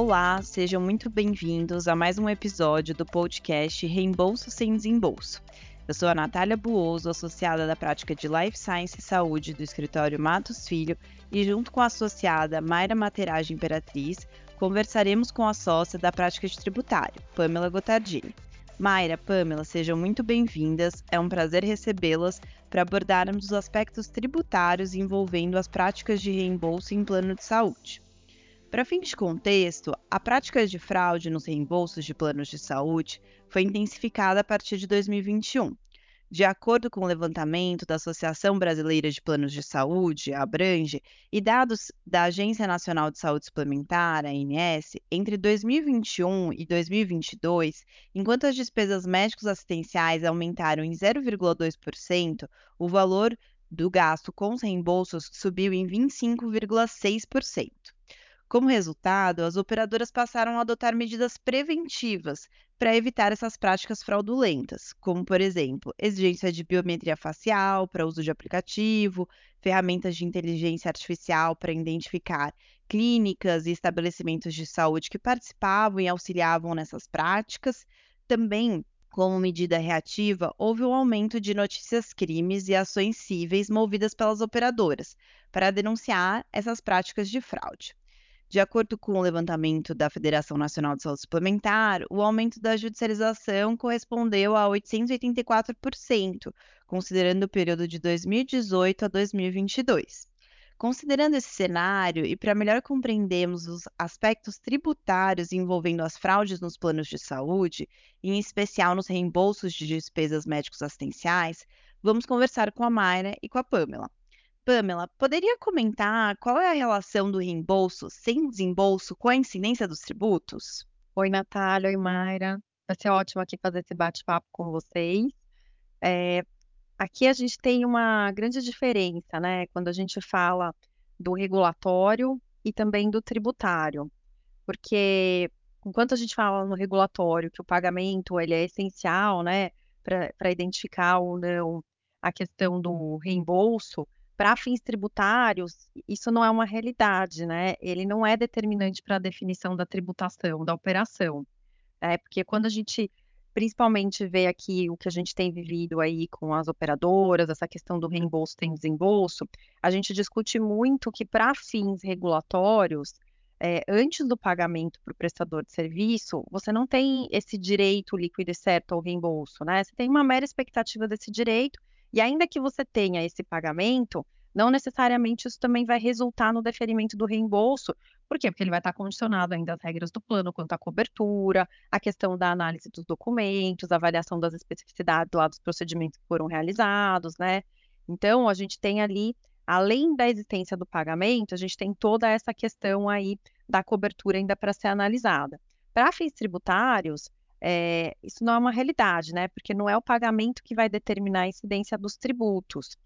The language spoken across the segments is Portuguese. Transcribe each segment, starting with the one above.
Olá, sejam muito bem-vindos a mais um episódio do podcast Reembolso Sem Desembolso. Eu sou a Natália Buoso, associada da prática de Life Science e Saúde do escritório Matos Filho, e junto com a associada Mayra Materagem Imperatriz, conversaremos com a sócia da prática de tributário, Pamela Gotardini. Mayra, Pamela, sejam muito bem-vindas. É um prazer recebê-las para abordarmos os aspectos tributários envolvendo as práticas de reembolso em plano de saúde. Para fins de contexto, a prática de fraude nos reembolsos de planos de saúde foi intensificada a partir de 2021. De acordo com o levantamento da Associação Brasileira de Planos de Saúde, Abrange, e dados da Agência Nacional de Saúde Suplementar, ANS, entre 2021 e 2022, enquanto as despesas médicos assistenciais aumentaram em 0,2%, o valor do gasto com os reembolsos subiu em 25,6%. Como resultado, as operadoras passaram a adotar medidas preventivas para evitar essas práticas fraudulentas, como, por exemplo, exigência de biometria facial para uso de aplicativo, ferramentas de inteligência artificial para identificar clínicas e estabelecimentos de saúde que participavam e auxiliavam nessas práticas. Também, como medida reativa, houve um aumento de notícias crimes e ações cíveis movidas pelas operadoras para denunciar essas práticas de fraude. De acordo com o levantamento da Federação Nacional de Saúde Suplementar, o aumento da judicialização correspondeu a 884%, considerando o período de 2018 a 2022. Considerando esse cenário e para melhor compreendermos os aspectos tributários envolvendo as fraudes nos planos de saúde, em especial nos reembolsos de despesas médicos assistenciais, vamos conversar com a Mayra e com a Pamela. Pamela, poderia comentar qual é a relação do reembolso sem desembolso com a incidência dos tributos? Oi, Natália, oi, Mayra. Vai ser ótimo aqui fazer esse bate-papo com vocês. É, aqui a gente tem uma grande diferença, né, quando a gente fala do regulatório e também do tributário, porque enquanto a gente fala no regulatório que o pagamento ele é essencial, né, para identificar ou não a questão do reembolso, para fins tributários, isso não é uma realidade, né? Ele não é determinante para a definição da tributação, da operação. É, porque quando a gente principalmente vê aqui o que a gente tem vivido aí com as operadoras, essa questão do reembolso tem desembolso, a gente discute muito que para fins regulatórios, é, antes do pagamento para o prestador de serviço, você não tem esse direito líquido e certo ao reembolso, né? Você tem uma mera expectativa desse direito e ainda que você tenha esse pagamento, não necessariamente isso também vai resultar no deferimento do reembolso. Por quê? Porque ele vai estar condicionado ainda às regras do plano quanto à cobertura, a questão da análise dos documentos, a avaliação das especificidades lá dos procedimentos que foram realizados, né? Então, a gente tem ali, além da existência do pagamento, a gente tem toda essa questão aí da cobertura ainda para ser analisada. Para fins tributários, é, isso não é uma realidade, né? Porque não é o pagamento que vai determinar a incidência dos tributos.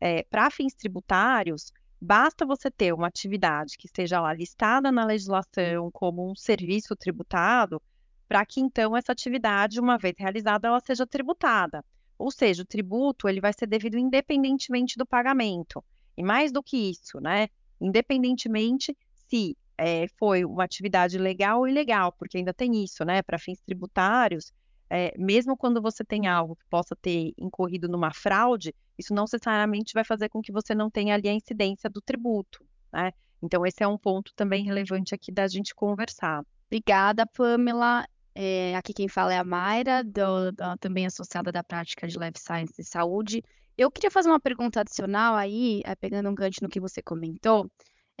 É, Para fins tributários, basta você ter uma atividade que esteja lá listada na legislação como um serviço tributado, para que então essa atividade, uma vez realizada, ela seja tributada. Ou seja, o tributo ele vai ser devido independentemente do pagamento. E mais do que isso, né? Independentemente se é, foi uma atividade legal ou ilegal, porque ainda tem isso, né? Para fins tributários, é, mesmo quando você tem algo que possa ter incorrido numa fraude, isso não necessariamente vai fazer com que você não tenha ali a incidência do tributo, né? Então, esse é um ponto também relevante aqui da gente conversar. Obrigada, Pamela. É, aqui quem fala é a Mayra, do, do, também associada da prática de Life Science e Saúde. Eu queria fazer uma pergunta adicional aí, pegando um gancho no que você comentou.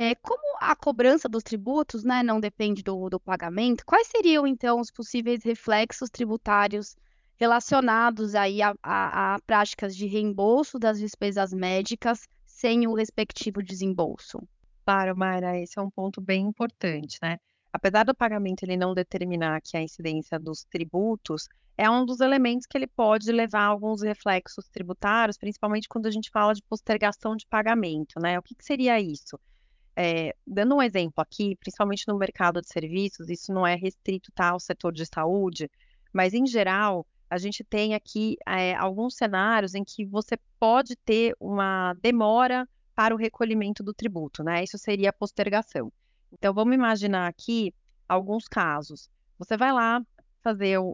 É, como a cobrança dos tributos né, não depende do, do pagamento, quais seriam, então, os possíveis reflexos tributários relacionados aí a, a, a práticas de reembolso das despesas médicas sem o respectivo desembolso? Claro, Mayra, esse é um ponto bem importante, né? Apesar do pagamento ele não determinar que a incidência dos tributos, é um dos elementos que ele pode levar a alguns reflexos tributários, principalmente quando a gente fala de postergação de pagamento, né? O que, que seria isso? É, dando um exemplo aqui, principalmente no mercado de serviços, isso não é restrito tá, ao setor de saúde, mas em geral, a gente tem aqui é, alguns cenários em que você pode ter uma demora para o recolhimento do tributo, né? Isso seria a postergação. Então, vamos imaginar aqui alguns casos. Você vai lá fazer um,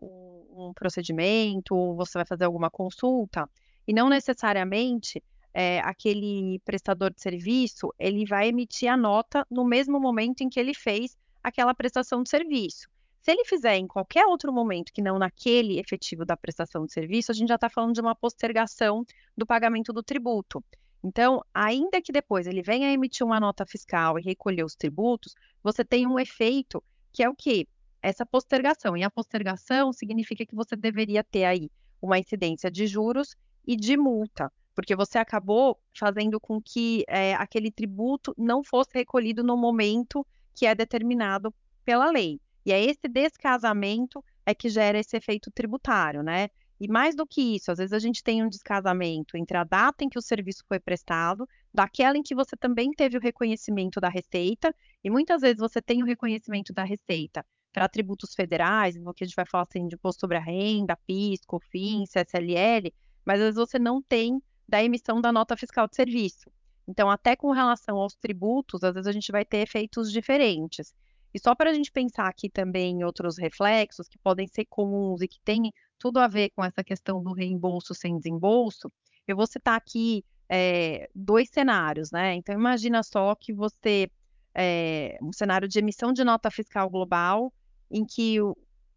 um procedimento, você vai fazer alguma consulta, e não necessariamente é, aquele prestador de serviço ele vai emitir a nota no mesmo momento em que ele fez aquela prestação de serviço. Se ele fizer em qualquer outro momento que não naquele efetivo da prestação de serviço, a gente já está falando de uma postergação do pagamento do tributo. Então, ainda que depois ele venha emitir uma nota fiscal e recolher os tributos, você tem um efeito que é o quê? Essa postergação. E a postergação significa que você deveria ter aí uma incidência de juros e de multa, porque você acabou fazendo com que é, aquele tributo não fosse recolhido no momento que é determinado pela lei. E é esse descasamento é que gera esse efeito tributário, né? E mais do que isso, às vezes a gente tem um descasamento entre a data em que o serviço foi prestado, daquela em que você também teve o reconhecimento da receita, e muitas vezes você tem o reconhecimento da receita para tributos federais, que a gente vai falar assim de imposto sobre a renda, PIS, COFINS, CSLL, mas às vezes você não tem da emissão da nota fiscal de serviço. Então, até com relação aos tributos, às vezes a gente vai ter efeitos diferentes. E só para a gente pensar aqui também em outros reflexos que podem ser comuns e que têm tudo a ver com essa questão do reembolso sem desembolso, eu vou citar aqui é, dois cenários, né? Então, imagina só que você, é, um cenário de emissão de nota fiscal global, em que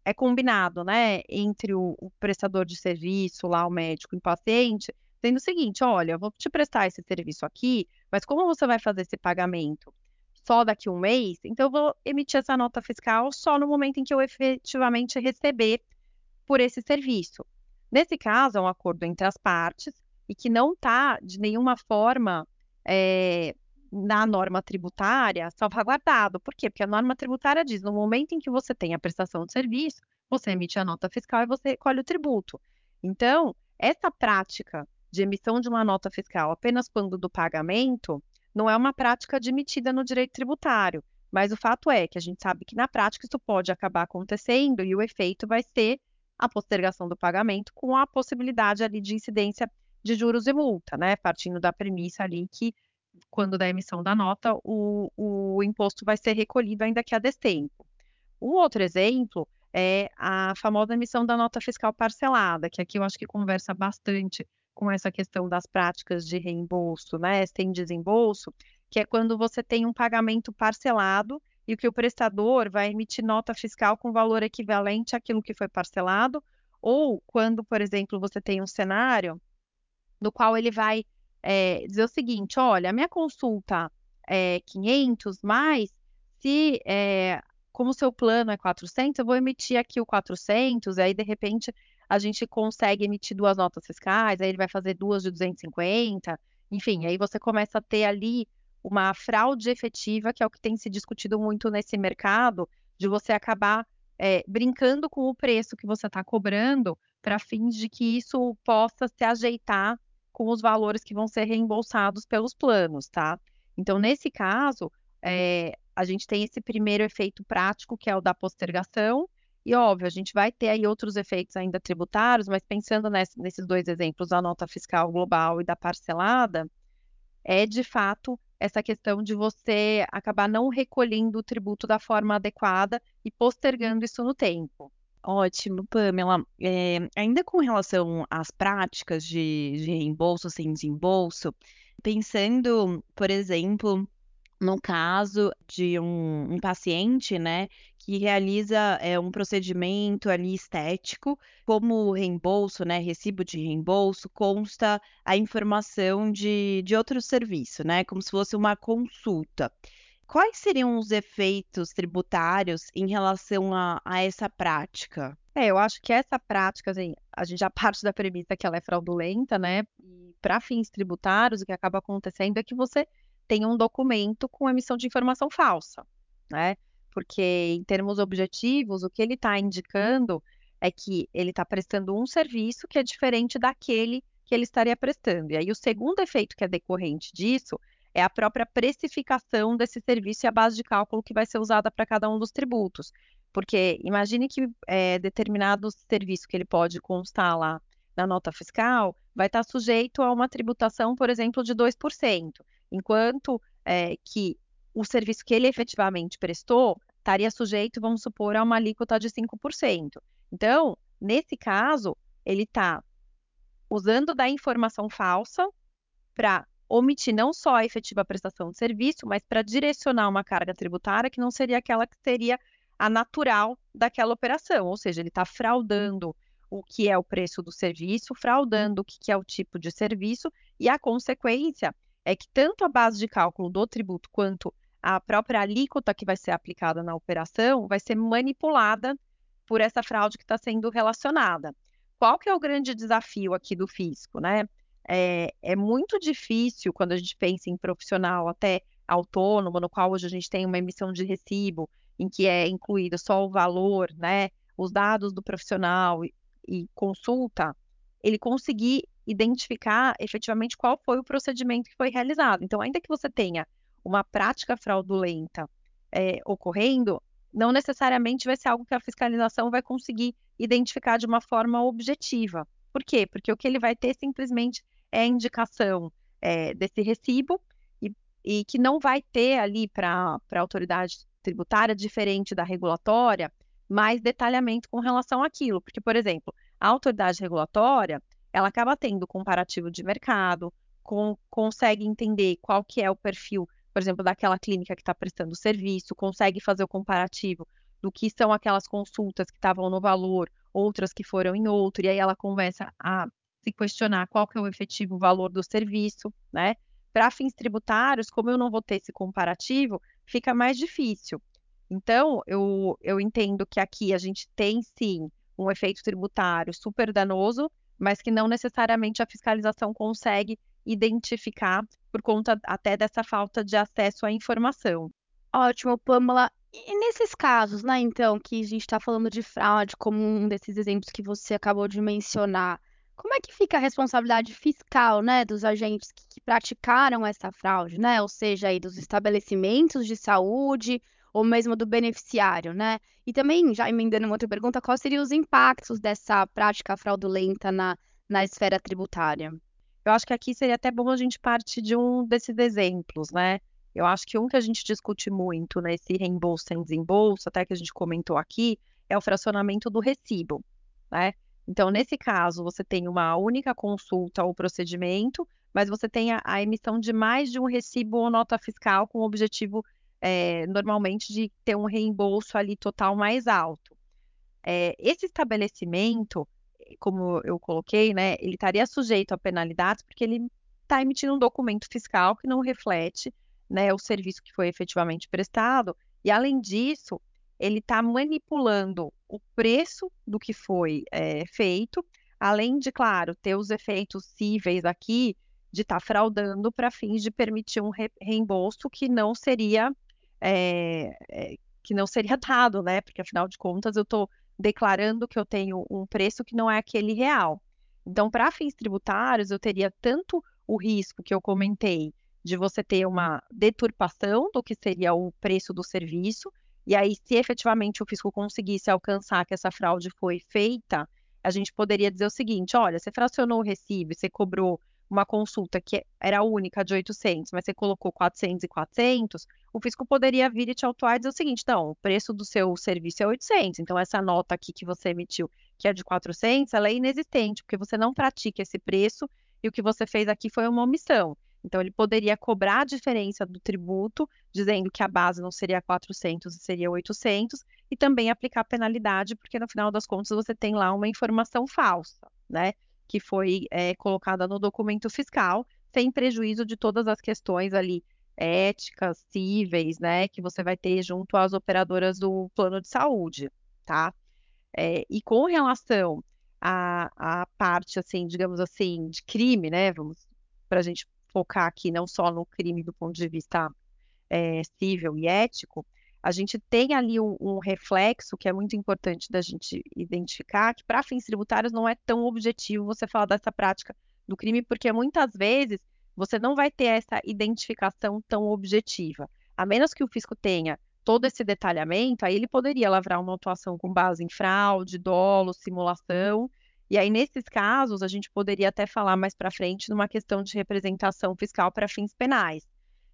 é combinado, né, entre o, o prestador de serviço, lá o médico e o paciente, sendo o seguinte, olha, vou te prestar esse serviço aqui, mas como você vai fazer esse pagamento só daqui a um mês, então eu vou emitir essa nota fiscal só no momento em que eu efetivamente receber por esse serviço. Nesse caso, é um acordo entre as partes e que não está, de nenhuma forma, é, na norma tributária salvaguardado. Por quê? Porque a norma tributária diz, no momento em que você tem a prestação de serviço, você emite a nota fiscal e você recolhe o tributo. Então, essa prática de emissão de uma nota fiscal apenas quando do pagamento não é uma prática admitida no direito tributário, mas o fato é que a gente sabe que na prática isso pode acabar acontecendo e o efeito vai ser a postergação do pagamento com a possibilidade ali de incidência de juros e multa, né? Partindo da premissa ali que quando da emissão da nota, o, o imposto vai ser recolhido ainda que a destempo. Um outro exemplo é a famosa emissão da nota fiscal parcelada, que aqui eu acho que conversa bastante com essa questão das práticas de reembolso, né, sem desembolso, que é quando você tem um pagamento parcelado e que o prestador vai emitir nota fiscal com valor equivalente àquilo que foi parcelado, ou quando, por exemplo, você tem um cenário no qual ele vai é, dizer o seguinte: olha, a minha consulta é 500, mas se, é, como o seu plano é 400, eu vou emitir aqui o 400, aí de repente a gente consegue emitir duas notas fiscais, aí ele vai fazer duas de 250, enfim, aí você começa a ter ali uma fraude efetiva, que é o que tem se discutido muito nesse mercado, de você acabar é, brincando com o preço que você está cobrando para fins de que isso possa se ajeitar com os valores que vão ser reembolsados pelos planos, tá? Então, nesse caso, é, a gente tem esse primeiro efeito prático, que é o da postergação, e óbvio, a gente vai ter aí outros efeitos ainda tributários, mas pensando nesse, nesses dois exemplos, da nota fiscal global e da parcelada, é de fato essa questão de você acabar não recolhendo o tributo da forma adequada e postergando isso no tempo. Ótimo, Pamela. É, ainda com relação às práticas de, de reembolso sem desembolso, pensando, por exemplo, no caso de um, um paciente, né, que realiza é, um procedimento ali estético, como reembolso, né, recibo de reembolso, consta a informação de, de outro serviço, né, como se fosse uma consulta. Quais seriam os efeitos tributários em relação a, a essa prática? É, eu acho que essa prática, assim, a gente já parte da premissa que ela é fraudulenta, né? E para fins tributários, o que acaba acontecendo é que você tem um documento com emissão de informação falsa, né? Porque, em termos objetivos, o que ele está indicando é que ele está prestando um serviço que é diferente daquele que ele estaria prestando. E aí, o segundo efeito que é decorrente disso é a própria precificação desse serviço e a base de cálculo que vai ser usada para cada um dos tributos. Porque imagine que é, determinado serviço que ele pode constar lá na nota fiscal vai estar sujeito a uma tributação, por exemplo, de 2%, enquanto é, que o serviço que ele efetivamente prestou estaria sujeito, vamos supor, a uma alíquota de 5%. Então, nesse caso, ele está usando da informação falsa para omitir não só a efetiva prestação de serviço, mas para direcionar uma carga tributária que não seria aquela que seria a natural daquela operação, ou seja, ele está fraudando o que é o preço do serviço, fraudando o que é o tipo de serviço, e a consequência é que tanto a base de cálculo do tributo quanto a própria alíquota que vai ser aplicada na operação vai ser manipulada por essa fraude que está sendo relacionada. Qual que é o grande desafio aqui do fisco, né? É, é, muito difícil quando a gente pensa em profissional até autônomo, no qual hoje a gente tem uma emissão de recibo, em que é incluído só o valor, né, os dados do profissional e, consulta, ele conseguir identificar efetivamente qual foi o procedimento que foi realizado. Então, ainda que você tenha uma prática fraudulenta é, ocorrendo, não necessariamente vai ser algo que a fiscalização vai conseguir identificar de uma forma objetiva. Por quê? Porque o que ele vai ter simplesmente é a indicação é, desse recibo e, e, que não vai ter ali para a autoridade tributária, diferente da regulatória, mais detalhamento com relação àquilo. Porque, por exemplo, a autoridade regulatória, ela acaba tendo comparativo de mercado, com, consegue entender qual que é o perfil, por exemplo, daquela clínica que está prestando serviço, consegue fazer o comparativo do que são aquelas consultas que estavam no valor, outras que foram em outro, e aí ela começa a se questionar qual que é o efetivo valor do serviço, né? Para fins tributários, como eu não vou ter esse comparativo, fica mais difícil. Então, eu, eu entendo que aqui a gente tem sim um efeito tributário super danoso, mas que não necessariamente a fiscalização consegue identificar por conta até dessa falta de acesso à informação. Ótimo, Pamela. E nesses casos, né, então, que a gente está falando de fraude, como um desses exemplos que você acabou de mencionar, como é que fica a responsabilidade fiscal, né, dos agentes que, que praticaram essa fraude, né? Ou seja, aí dos estabelecimentos de saúde ou mesmo do beneficiário, né? E também, já emendando uma outra pergunta, quais seriam os impactos dessa prática fraudulenta na, na esfera tributária? Eu acho que aqui seria até bom a gente partir de um desses exemplos, né? Eu acho que um que a gente discute muito nesse reembolso sem desembolso, até que a gente comentou aqui, é o fracionamento do recibo, né? Então, nesse caso, você tem uma única consulta ou procedimento, mas você tem a, a emissão de mais de um recibo ou nota fiscal com o objetivo, é, normalmente, de ter um reembolso ali total mais alto. É, esse estabelecimento, como eu coloquei, né, ele estaria sujeito a penalidades porque ele está emitindo um documento fiscal que não reflete né, o serviço que foi efetivamente prestado, e além disso, ele está manipulando o preço do que foi é, feito, além de, claro, ter os efeitos cíveis aqui de estar tá fraudando para fins de permitir um re reembolso que não seria é, é, que não seria dado, né? Porque afinal de contas eu estou declarando que eu tenho um preço que não é aquele real. Então, para fins tributários, eu teria tanto o risco que eu comentei de você ter uma deturpação do que seria o preço do serviço, e aí, se efetivamente o fisco conseguisse alcançar que essa fraude foi feita, a gente poderia dizer o seguinte: olha, você fracionou o recibo, você cobrou uma consulta que era única de 800, mas você colocou 400 e 400, o fisco poderia vir e te autuar e dizer o seguinte: não, o preço do seu serviço é 800, então essa nota aqui que você emitiu, que é de 400, ela é inexistente, porque você não pratica esse preço e o que você fez aqui foi uma omissão. Então, ele poderia cobrar a diferença do tributo, dizendo que a base não seria 400 e seria 800, e também aplicar penalidade, porque no final das contas você tem lá uma informação falsa, né? Que foi é, colocada no documento fiscal, sem prejuízo de todas as questões ali éticas, cíveis, né? Que você vai ter junto às operadoras do plano de saúde, tá? É, e com relação à, à parte, assim, digamos assim, de crime, né? Vamos para a gente focar aqui não só no crime do ponto de vista é, civil e ético, a gente tem ali um, um, reflexo que é muito importante da gente identificar, que para fins tributários não é tão objetivo você falar dessa prática do crime, porque muitas vezes você não vai ter essa identificação tão objetiva. A menos que o fisco tenha todo esse detalhamento, aí ele poderia lavrar uma atuação com base em fraude, dolo, simulação, e aí, nesses casos, a gente poderia até falar mais para frente numa questão de representação fiscal para fins penais.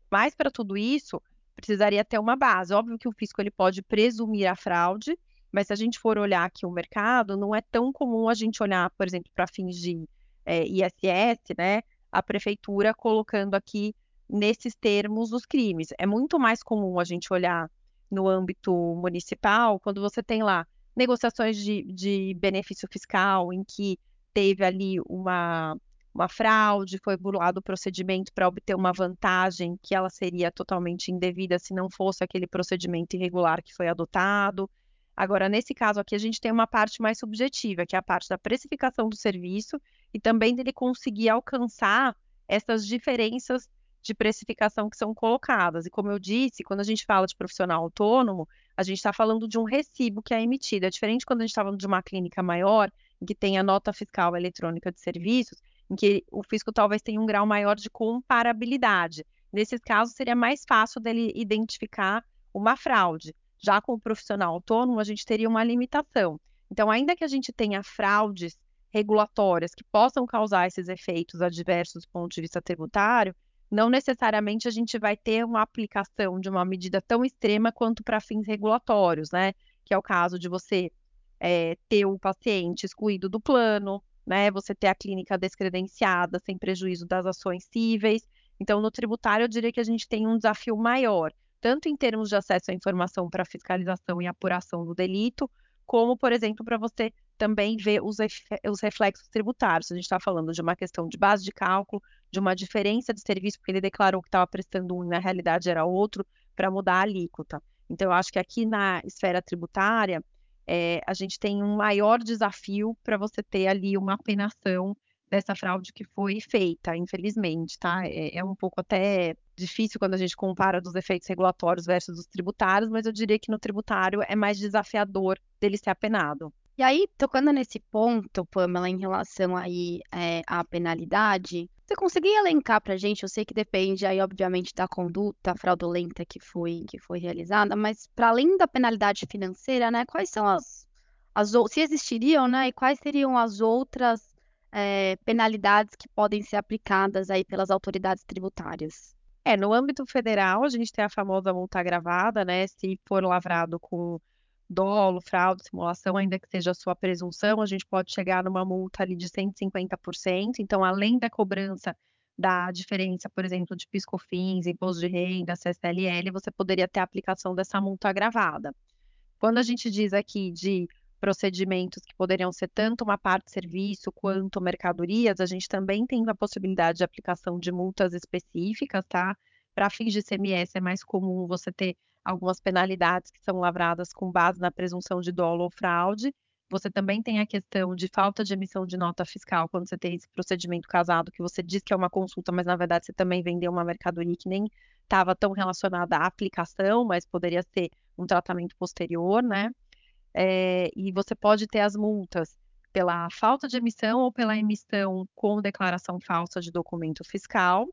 Mas, para tudo isso, precisaria ter uma base. Óbvio que o fisco ele pode presumir a fraude, mas se a gente for olhar aqui o mercado, não é tão comum a gente olhar, por exemplo, para fins de é, ISS, né? A prefeitura colocando aqui nesses termos os crimes. É muito mais comum a gente olhar no âmbito municipal, quando você tem lá negociações de, de benefício fiscal, em que teve ali uma, uma fraude, foi burlado o procedimento para obter uma vantagem que ela seria totalmente indevida se não fosse aquele procedimento irregular que foi adotado. Agora, nesse caso aqui, a gente tem uma parte mais subjetiva, que é a parte da precificação do serviço e também dele conseguir alcançar essas diferenças de precificação que são colocadas. E como eu disse, quando a gente fala de profissional autônomo, a gente está falando de um recibo que é emitido. É diferente quando a gente está falando de uma clínica maior, que tem a nota fiscal eletrônica de serviços, em que o fisco talvez tenha um grau maior de comparabilidade. Nesses casos, seria mais fácil dele identificar uma fraude. Já com o profissional autônomo, a gente teria uma limitação. Então, ainda que a gente tenha fraudes regulatórias que possam causar esses efeitos adversos do ponto de vista tributário, não necessariamente a gente vai ter uma aplicação de uma medida tão extrema quanto para fins regulatórios, né? Que é o caso de você é, ter o paciente excluído do plano, né? Você ter a clínica descredenciada sem prejuízo das ações cíveis. Então, no tributário, eu diria que a gente tem um desafio maior, tanto em termos de acesso à informação para fiscalização e apuração do delito, como, por exemplo, para você também ver os, os reflexos tributários. A gente está falando de uma questão de base de cálculo, de uma diferença de serviço, porque ele declarou que estava prestando um e na realidade era outro, para mudar a alíquota. Então, eu acho que aqui na esfera tributária, é, a gente tem um maior desafio para você ter ali uma apenação dessa fraude que foi feita, infelizmente, tá? É, é, um pouco até difícil quando a gente compara dos efeitos regulatórios versus os tributários, mas eu diria que no tributário é mais desafiador dele ser apenado. E aí, tocando nesse ponto, Pamela, em relação aí é, à penalidade, você conseguia elencar para a gente? Eu sei que depende aí, obviamente, da conduta fraudulenta que foi, que foi realizada, mas para além da penalidade financeira, né, quais são as, as se existiriam, né, e quais seriam as outras é, penalidades que podem ser aplicadas aí pelas autoridades tributárias? É, no âmbito federal, a gente tem a famosa multa agravada, né, se for lavrado com dolo, fraude, simulação, ainda que seja a sua presunção, a gente pode chegar numa multa ali de 150%. Então, além da cobrança da diferença, por exemplo, de piscofins, imposto de renda, CSLL, você poderia ter a aplicação dessa multa agravada. Quando a gente diz aqui de procedimentos que poderiam ser tanto uma parte serviço quanto mercadorias, a gente também tem a possibilidade de aplicação de multas específicas, tá? Para fins de CMS é mais comum você ter algumas penalidades que são lavradas com base na presunção de dolo ou fraude. Você também tem a questão de falta de emissão de nota fiscal, quando você tem esse procedimento casado, que você diz que é uma consulta, mas na verdade você também vendeu uma mercadoria que nem estava tão relacionada à aplicação, mas poderia ser um tratamento posterior, né? É, e você pode ter as multas pela falta de emissão ou pela emissão com declaração falsa de documento fiscal.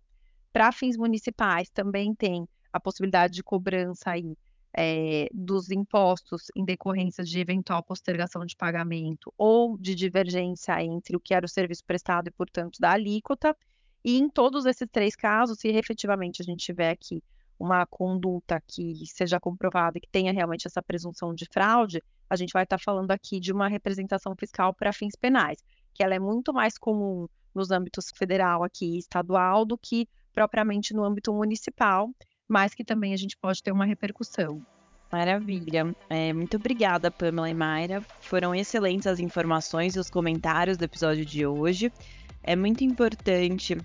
Para fins municipais, também tem a possibilidade de cobrança aí, é, dos impostos em decorrência de eventual postergação de pagamento ou de divergência entre o que era o serviço prestado e, portanto, da alíquota. E em todos esses três casos, se efetivamente a gente tiver aqui uma conduta que seja comprovada e que tenha realmente essa presunção de fraude, a gente vai estar falando aqui de uma representação fiscal para fins penais, que ela é muito mais comum nos âmbitos federal aqui e estadual do que propriamente no âmbito municipal mas que também a gente pode ter uma repercussão. Maravilha. É, muito obrigada, Pamela e Mayra. Foram excelentes as informações e os comentários do episódio de hoje. É muito importante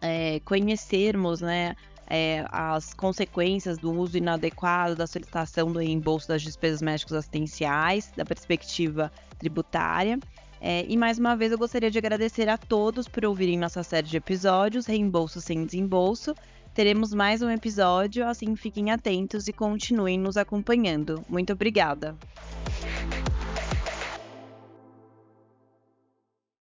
é, conhecermos né, é, as consequências do uso inadequado da solicitação do reembolso das despesas médicas assistenciais, da perspectiva tributária. É, e mais uma vez eu gostaria de agradecer a todos por ouvirem nossa série de episódios Reembolso sem Desembolso teremos mais um episódio, assim fiquem atentos e continuem nos acompanhando. Muito obrigada!